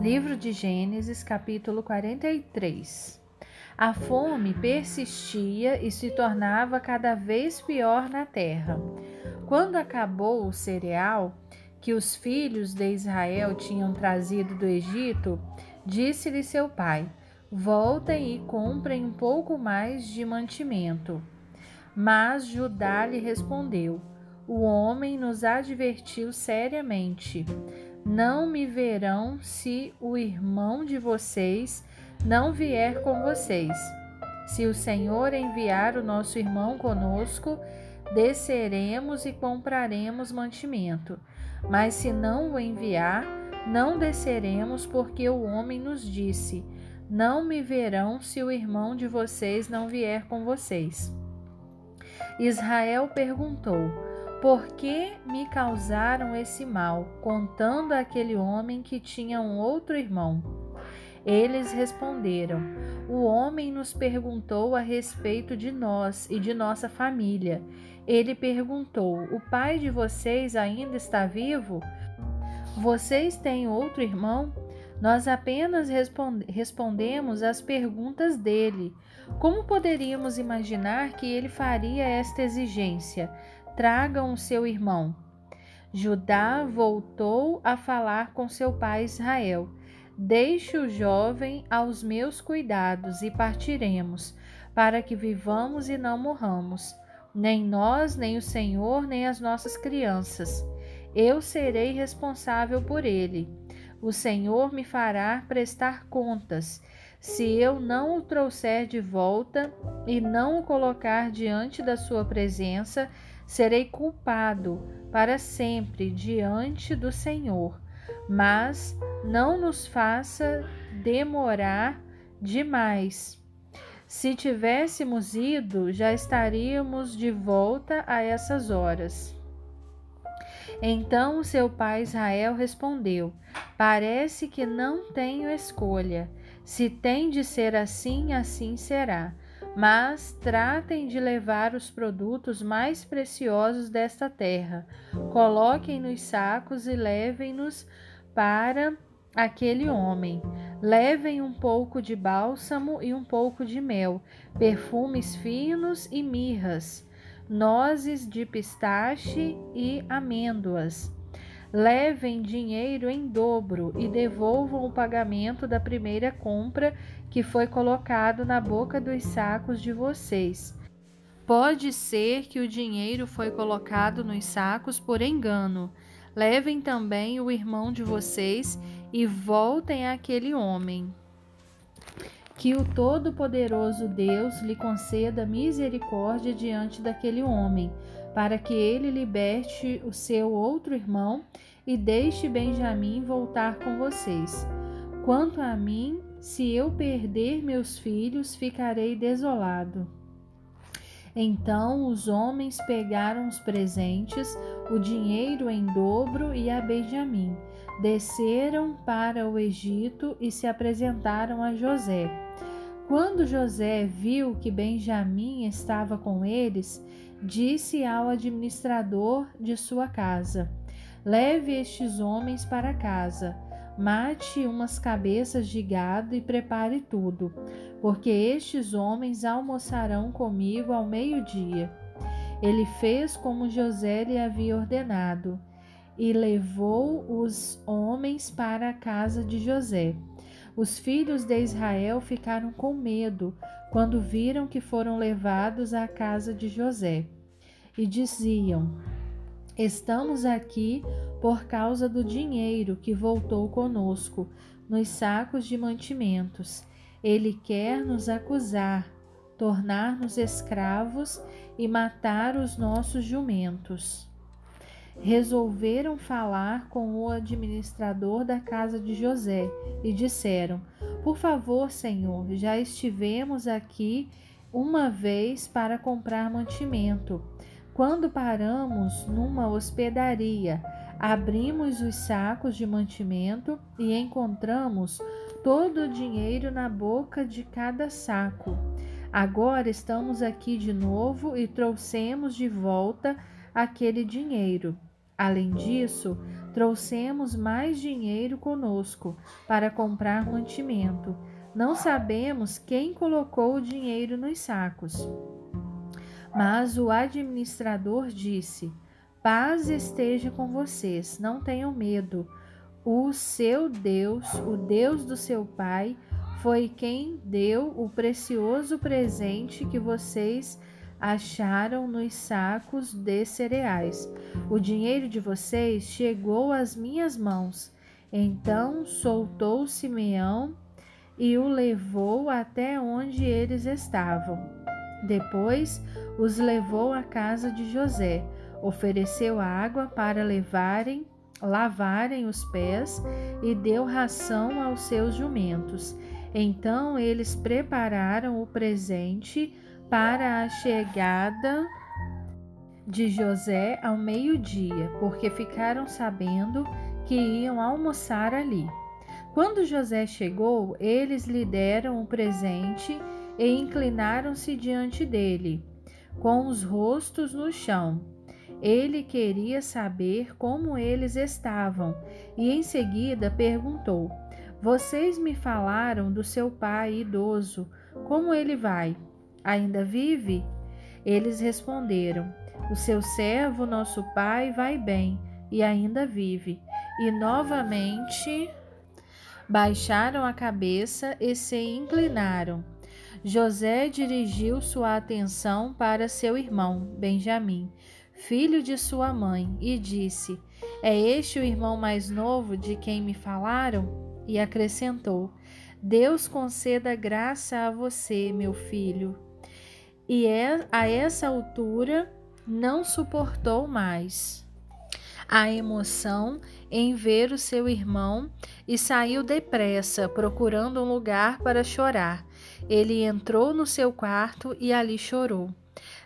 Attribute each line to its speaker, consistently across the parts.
Speaker 1: Livro de Gênesis, capítulo 43. A fome persistia e se tornava cada vez pior na terra. Quando acabou o cereal que os filhos de Israel tinham trazido do Egito, disse-lhe seu pai: Voltem e comprem um pouco mais de mantimento. Mas Judá lhe respondeu: O homem nos advertiu seriamente não me verão se o irmão de vocês não vier com vocês. Se o Senhor enviar o nosso irmão conosco, desceremos e compraremos mantimento. Mas se não o enviar, não desceremos, porque o homem nos disse: Não me verão se o irmão de vocês não vier com vocês. Israel perguntou: por que me causaram esse mal, contando aquele homem que tinha um outro irmão? Eles responderam: O homem nos perguntou a respeito de nós e de nossa família. Ele perguntou: O pai de vocês ainda está vivo? Vocês têm outro irmão? Nós apenas respondemos às perguntas dele. Como poderíamos imaginar que ele faria esta exigência? Tragam o seu irmão. Judá voltou a falar com seu pai Israel. Deixe o jovem aos meus cuidados e partiremos, para que vivamos e não morramos, nem nós, nem o Senhor, nem as nossas crianças. Eu serei responsável por ele. O Senhor me fará prestar contas. Se eu não o trouxer de volta e não o colocar diante da sua presença, serei culpado para sempre diante do Senhor, mas não nos faça demorar demais. Se tivéssemos ido, já estaríamos de volta a essas horas. Então seu pai Israel respondeu: Parece que não tenho escolha. Se tem de ser assim, assim será mas tratem de levar os produtos mais preciosos desta terra. Coloquem nos sacos e levem-nos para aquele homem. Levem um pouco de bálsamo e um pouco de mel, perfumes finos e mirras, nozes de pistache e amêndoas. Levem dinheiro em dobro e devolvam o pagamento da primeira compra que foi colocado na boca dos sacos de vocês. Pode ser que o dinheiro foi colocado nos sacos por engano. Levem também o irmão de vocês e voltem àquele homem. Que o Todo-Poderoso Deus lhe conceda misericórdia diante daquele homem, para que ele liberte o seu outro irmão e deixe Benjamim voltar com vocês. Quanto a mim, se eu perder meus filhos, ficarei desolado. Então os homens pegaram os presentes, o dinheiro em dobro e a Benjamim. Desceram para o Egito e se apresentaram a José. Quando José viu que Benjamim estava com eles, disse ao administrador de sua casa: Leve estes homens para casa Mate umas cabeças de gado e prepare tudo, porque estes homens almoçarão comigo ao meio-dia. Ele fez como José lhe havia ordenado e levou os homens para a casa de José. Os filhos de Israel ficaram com medo quando viram que foram levados à casa de José e diziam: Estamos aqui por causa do dinheiro que voltou conosco nos sacos de mantimentos. Ele quer nos acusar, tornar-nos escravos e matar os nossos jumentos. Resolveram falar com o administrador da casa de José e disseram: Por favor, senhor, já estivemos aqui uma vez para comprar mantimento. Quando paramos numa hospedaria, Abrimos os sacos de mantimento e encontramos todo o dinheiro na boca de cada saco. Agora estamos aqui de novo e trouxemos de volta aquele dinheiro. Além disso, trouxemos mais dinheiro conosco para comprar mantimento. Não sabemos quem colocou o dinheiro nos sacos. Mas o administrador disse: Paz esteja com vocês, não tenham medo. O seu Deus, o Deus do seu pai, foi quem deu o precioso presente que vocês acharam nos sacos de cereais. O dinheiro de vocês chegou às minhas mãos. Então soltou Simeão e o levou até onde eles estavam. Depois os levou à casa de José, ofereceu água para levarem, lavarem os pés e deu ração aos seus jumentos. Então eles prepararam o presente para a chegada de José ao meio-dia, porque ficaram sabendo que iam almoçar ali. Quando José chegou, eles lhe deram o presente e inclinaram-se diante dele, com os rostos no chão. Ele queria saber como eles estavam e em seguida perguntou: Vocês me falaram do seu pai idoso, como ele vai? Ainda vive? Eles responderam: O seu servo, nosso pai, vai bem e ainda vive. E novamente baixaram a cabeça e se inclinaram. José dirigiu sua atenção para seu irmão, Benjamim, filho de sua mãe, e disse: É este o irmão mais novo de quem me falaram? E acrescentou: Deus conceda graça a você, meu filho e é, a essa altura não suportou mais a emoção em ver o seu irmão e saiu depressa, procurando um lugar para chorar. Ele entrou no seu quarto e ali chorou.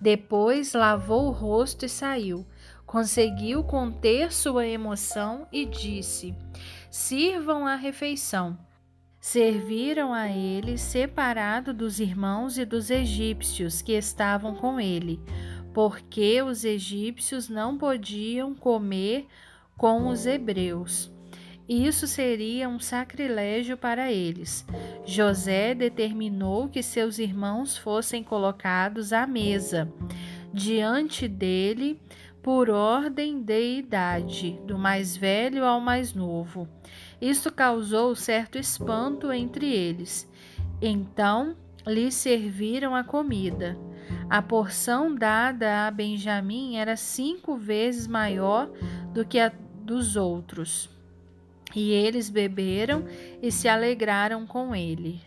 Speaker 1: Depois lavou o rosto e saiu. Conseguiu conter sua emoção e disse: Sirvam a refeição. Serviram a ele separado dos irmãos e dos egípcios que estavam com ele, porque os egípcios não podiam comer com os hebreus. Isso seria um sacrilégio para eles. José determinou que seus irmãos fossem colocados à mesa, diante dele, por ordem de idade, do mais velho ao mais novo. Isto causou certo espanto entre eles. Então lhe serviram a comida. A porção dada a Benjamim era cinco vezes maior do que a dos outros. E eles beberam e se alegraram com ele.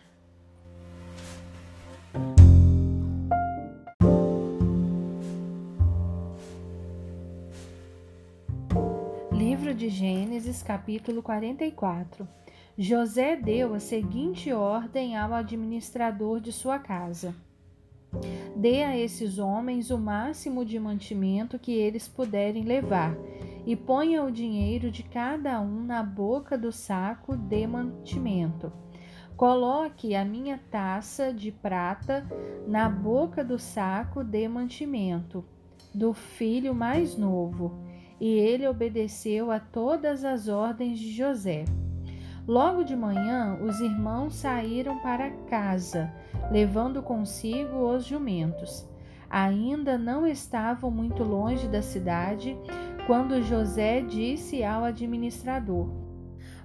Speaker 1: Livro de Gênesis, capítulo 44. José deu a seguinte ordem ao administrador de sua casa: Dê a esses homens o máximo de mantimento que eles puderem levar, e ponha o dinheiro de cada um na boca do saco de mantimento. Coloque a minha taça de prata na boca do saco de mantimento do filho mais novo e ele obedeceu a todas as ordens de José. Logo de manhã, os irmãos saíram para casa, levando consigo os jumentos. Ainda não estavam muito longe da cidade quando José disse ao administrador: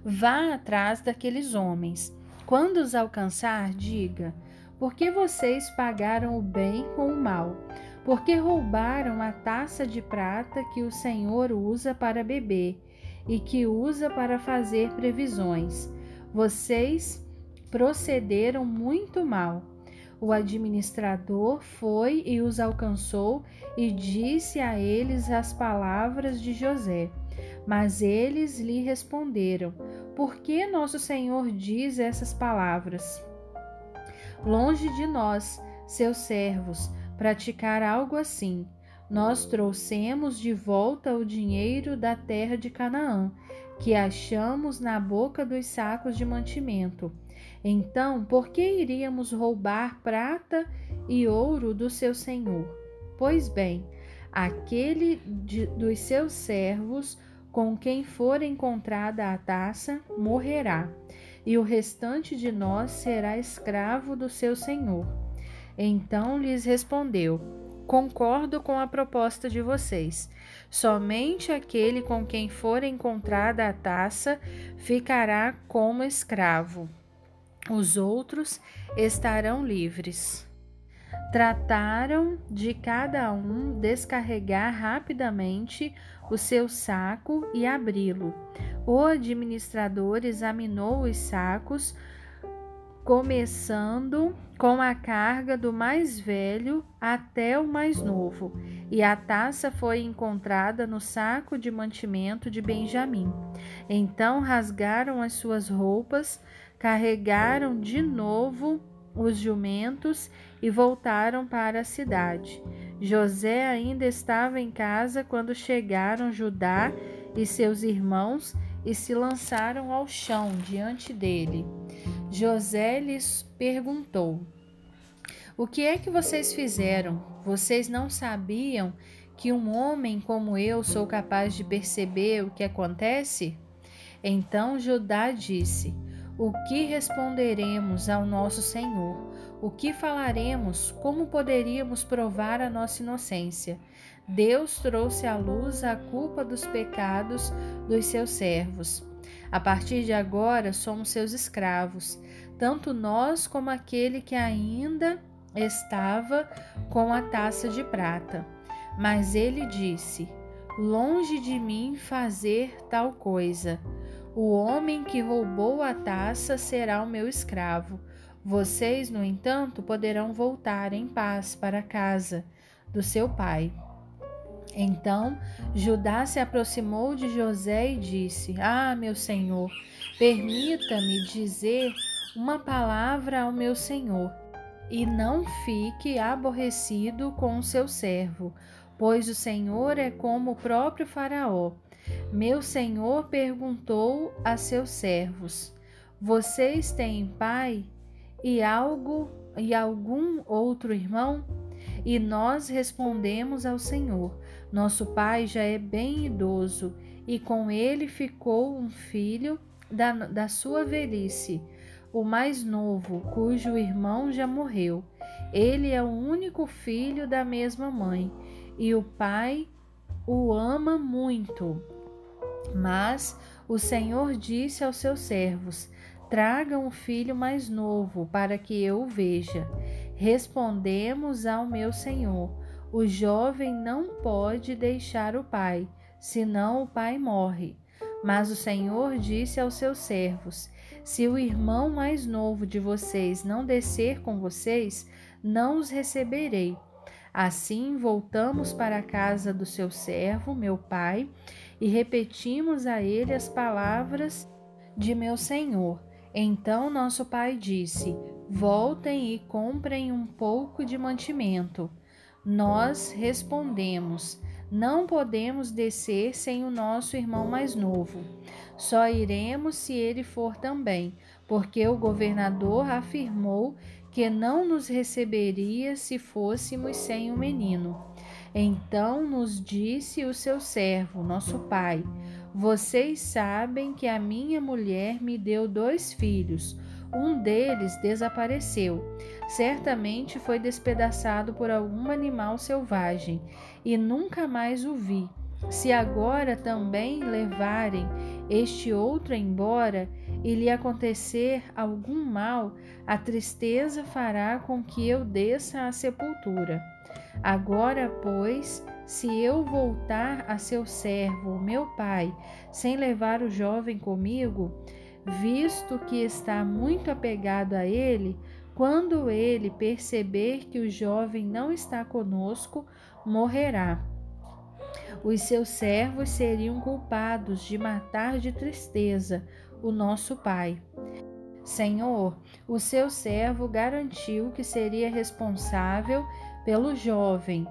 Speaker 1: Vá atrás daqueles homens. Quando os alcançar, diga: Por que vocês pagaram o bem com o mal? Porque roubaram a taça de prata que o Senhor usa para beber e que usa para fazer previsões. Vocês procederam muito mal. O administrador foi e os alcançou e disse a eles as palavras de José. Mas eles lhe responderam: Por que nosso Senhor diz essas palavras? Longe de nós, seus servos, praticar algo assim. Nós trouxemos de volta o dinheiro da terra de Canaã, que achamos na boca dos sacos de mantimento. Então, por que iríamos roubar prata e ouro do seu senhor? Pois bem, aquele de, dos seus servos com quem for encontrada a taça morrerá, e o restante de nós será escravo do seu senhor. Então lhes respondeu: Concordo com a proposta de vocês. Somente aquele com quem for encontrada a taça ficará como escravo. Os outros estarão livres. Trataram de cada um descarregar rapidamente o seu saco e abri-lo. O administrador examinou os sacos, começando com a carga do mais velho até o mais novo, e a taça foi encontrada no saco de mantimento de Benjamim. Então rasgaram as suas roupas, carregaram de novo os jumentos e voltaram para a cidade. José ainda estava em casa quando chegaram Judá e seus irmãos e se lançaram ao chão diante dele. José lhes perguntou: O que é que vocês fizeram? Vocês não sabiam que um homem como eu sou capaz de perceber o que acontece? Então Judá disse: O que responderemos ao nosso Senhor? O que falaremos? Como poderíamos provar a nossa inocência? Deus trouxe à luz a culpa dos pecados dos seus servos. A partir de agora somos seus escravos, tanto nós como aquele que ainda estava com a taça de prata. Mas ele disse: Longe de mim fazer tal coisa. O homem que roubou a taça será o meu escravo. Vocês, no entanto, poderão voltar em paz para a casa do seu pai. Então Judá se aproximou de José e disse: Ah, meu senhor, permita-me dizer uma palavra ao meu senhor, e não fique aborrecido com o seu servo, pois o senhor é como o próprio Faraó. Meu senhor perguntou a seus servos: Vocês têm pai? e algo e algum outro irmão? E nós respondemos ao Senhor: Nosso pai já é bem idoso, e com ele ficou um filho da, da sua velhice, o mais novo, cujo irmão já morreu. Ele é o único filho da mesma mãe, e o pai o ama muito. Mas o Senhor disse aos seus servos: Tragam o filho mais novo, para que eu o veja. Respondemos ao meu senhor: O jovem não pode deixar o pai, senão o pai morre. Mas o Senhor disse aos seus servos: Se o irmão mais novo de vocês não descer com vocês, não os receberei. Assim voltamos para a casa do seu servo, meu pai, e repetimos a ele as palavras de meu senhor. Então nosso pai disse: Voltem e comprem um pouco de mantimento. Nós respondemos: Não podemos descer sem o nosso irmão mais novo. Só iremos se ele for também, porque o governador afirmou que não nos receberia se fôssemos sem o menino. Então nos disse o seu servo, nosso pai: vocês sabem que a minha mulher me deu dois filhos. Um deles desapareceu. Certamente foi despedaçado por algum animal selvagem e nunca mais o vi. Se agora também levarem este outro embora e lhe acontecer algum mal, a tristeza fará com que eu desça à sepultura. Agora, pois, se eu voltar a seu servo, meu pai, sem levar o jovem comigo, visto que está muito apegado a ele, quando ele perceber que o jovem não está conosco, morrerá. Os seus servos seriam culpados de matar de tristeza o nosso pai. Senhor, o seu servo garantiu que seria responsável pelo jovem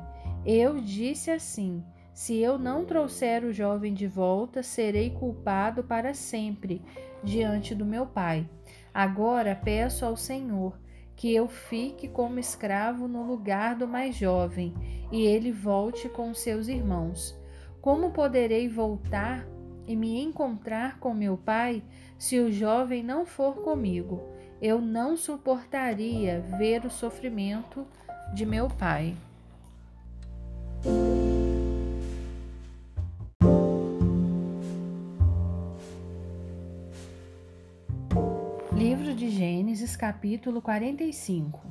Speaker 1: eu disse assim: Se eu não trouxer o jovem de volta, serei culpado para sempre diante do meu pai. Agora peço ao Senhor que eu fique como escravo no lugar do mais jovem e ele volte com seus irmãos. Como poderei voltar e me encontrar com meu pai se o jovem não for comigo. Eu não suportaria ver o sofrimento de meu pai. Capítulo 45.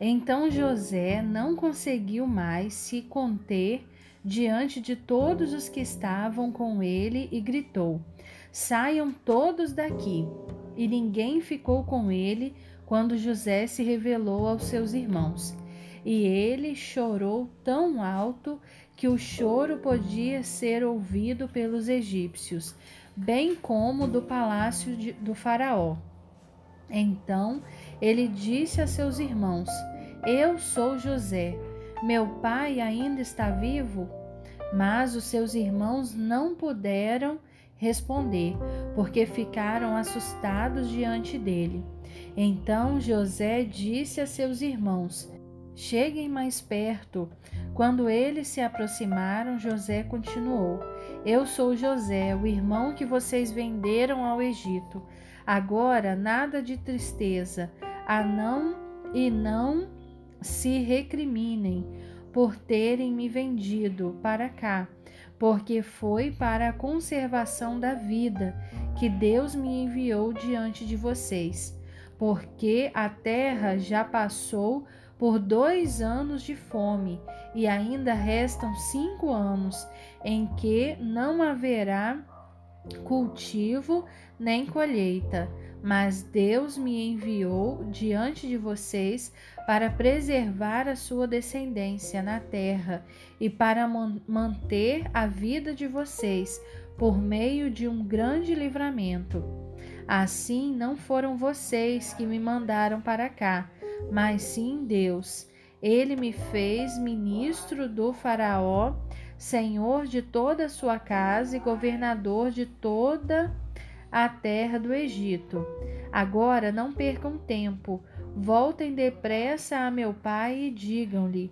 Speaker 1: Então José não conseguiu mais se conter diante de todos os que estavam com ele e gritou: Saiam todos daqui. E ninguém ficou com ele quando José se revelou aos seus irmãos. E ele chorou tão alto que o choro podia ser ouvido pelos egípcios, bem como do palácio de, do Faraó. Então ele disse a seus irmãos: Eu sou José. Meu pai ainda está vivo? Mas os seus irmãos não puderam responder, porque ficaram assustados diante dele. Então José disse a seus irmãos: Cheguem mais perto. Quando eles se aproximaram, José continuou: Eu sou José, o irmão que vocês venderam ao Egito. Agora nada de tristeza, a não e não se recriminem por terem me vendido para cá, porque foi para a conservação da vida que Deus me enviou diante de vocês, porque a terra já passou por dois anos de fome e ainda restam cinco anos em que não haverá cultivo nem colheita, mas Deus me enviou diante de vocês para preservar a sua descendência na terra e para manter a vida de vocês por meio de um grande livramento. Assim não foram vocês que me mandaram para cá, mas sim Deus. Ele me fez ministro do Faraó, senhor de toda a sua casa e governador de toda a terra do Egito. Agora não percam tempo, voltem depressa a meu pai e digam-lhe: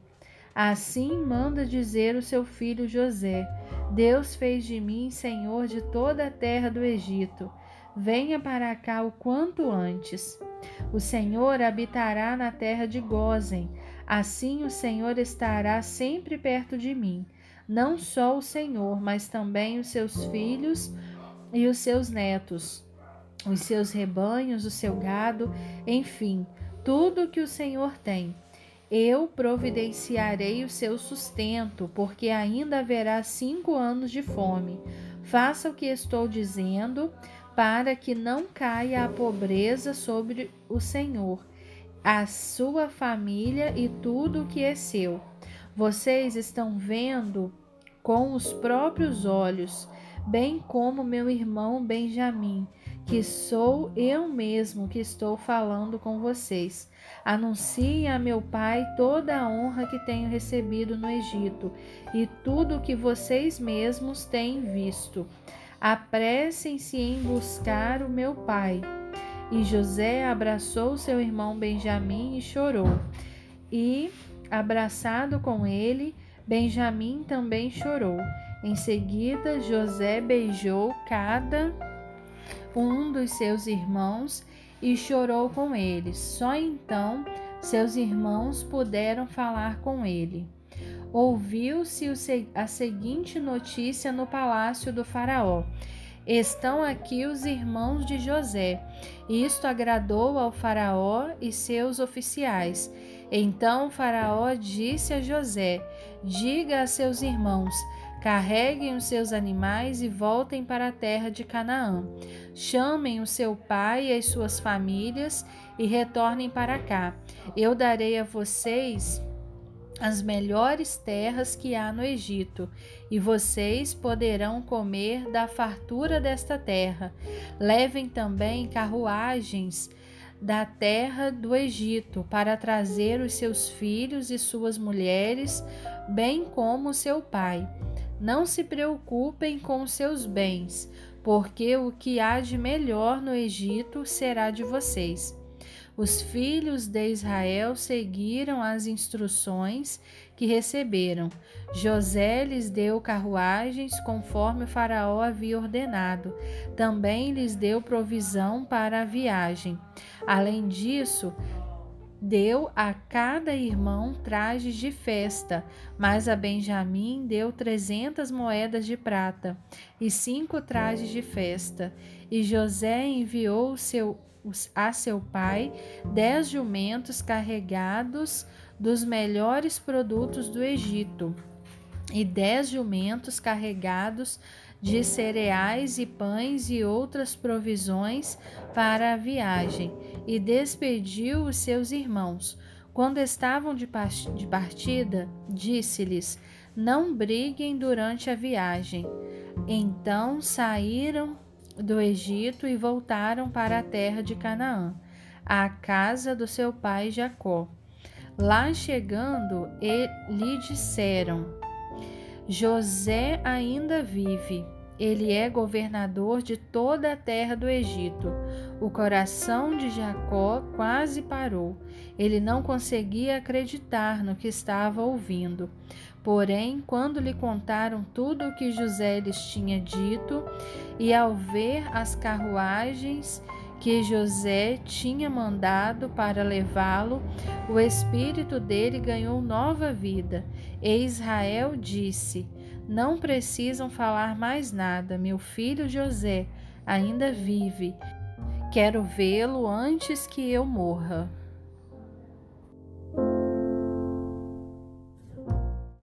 Speaker 1: Assim manda dizer o seu filho José: Deus fez de mim senhor de toda a terra do Egito. Venha para cá o quanto antes. O Senhor habitará na terra de Gozen. Assim o Senhor estará sempre perto de mim. Não só o Senhor, mas também os seus filhos, e os seus netos, os seus rebanhos, o seu gado, enfim, tudo que o Senhor tem. Eu providenciarei o seu sustento, porque ainda haverá cinco anos de fome. Faça o que estou dizendo, para que não caia a pobreza sobre o Senhor, a sua família e tudo o que é seu. Vocês estão vendo com os próprios olhos bem como meu irmão Benjamim, que sou eu mesmo que estou falando com vocês. Anuncie a meu pai toda a honra que tenho recebido no Egito e tudo o que vocês mesmos têm visto. Apressem-se em buscar o meu pai. E José abraçou seu irmão Benjamim e chorou. E, abraçado com ele, Benjamim também chorou. Em seguida, José beijou cada um dos seus irmãos e chorou com eles. Só então seus irmãos puderam falar com ele. Ouviu-se a seguinte notícia no palácio do Faraó: Estão aqui os irmãos de José. Isto agradou ao Faraó e seus oficiais. Então o Faraó disse a José: Diga a seus irmãos: Carreguem os seus animais e voltem para a terra de Canaã. Chamem o seu pai e as suas famílias e retornem para cá. Eu darei a vocês as melhores terras que há no Egito, e vocês poderão comer da fartura desta terra. Levem também carruagens da terra do Egito para trazer os seus filhos e suas mulheres, bem como seu pai. Não se preocupem com seus bens, porque o que há de melhor no Egito será de vocês. Os filhos de Israel seguiram as instruções que receberam. José lhes deu carruagens conforme o Faraó havia ordenado. Também lhes deu provisão para a viagem. Além disso, deu a cada irmão trajes de festa, mas a Benjamim deu trezentas moedas de prata e cinco trajes de festa. E José enviou seu, a seu pai dez jumentos carregados dos melhores produtos do Egito e dez jumentos carregados de cereais e pães e outras provisões para a viagem, e despediu os seus irmãos. Quando estavam de partida, disse-lhes: Não briguem durante a viagem. Então saíram do Egito e voltaram para a terra de Canaã, à casa do seu pai Jacó. Lá chegando, lhe disseram: José ainda vive. Ele é governador de toda a terra do Egito. O coração de Jacó quase parou. Ele não conseguia acreditar no que estava ouvindo. Porém, quando lhe contaram tudo o que José lhes tinha dito, e ao ver as carruagens que José tinha mandado para levá-lo, o espírito dele ganhou nova vida. E Israel disse: Não precisam falar mais nada, meu filho José ainda vive. Quero vê-lo antes que eu morra.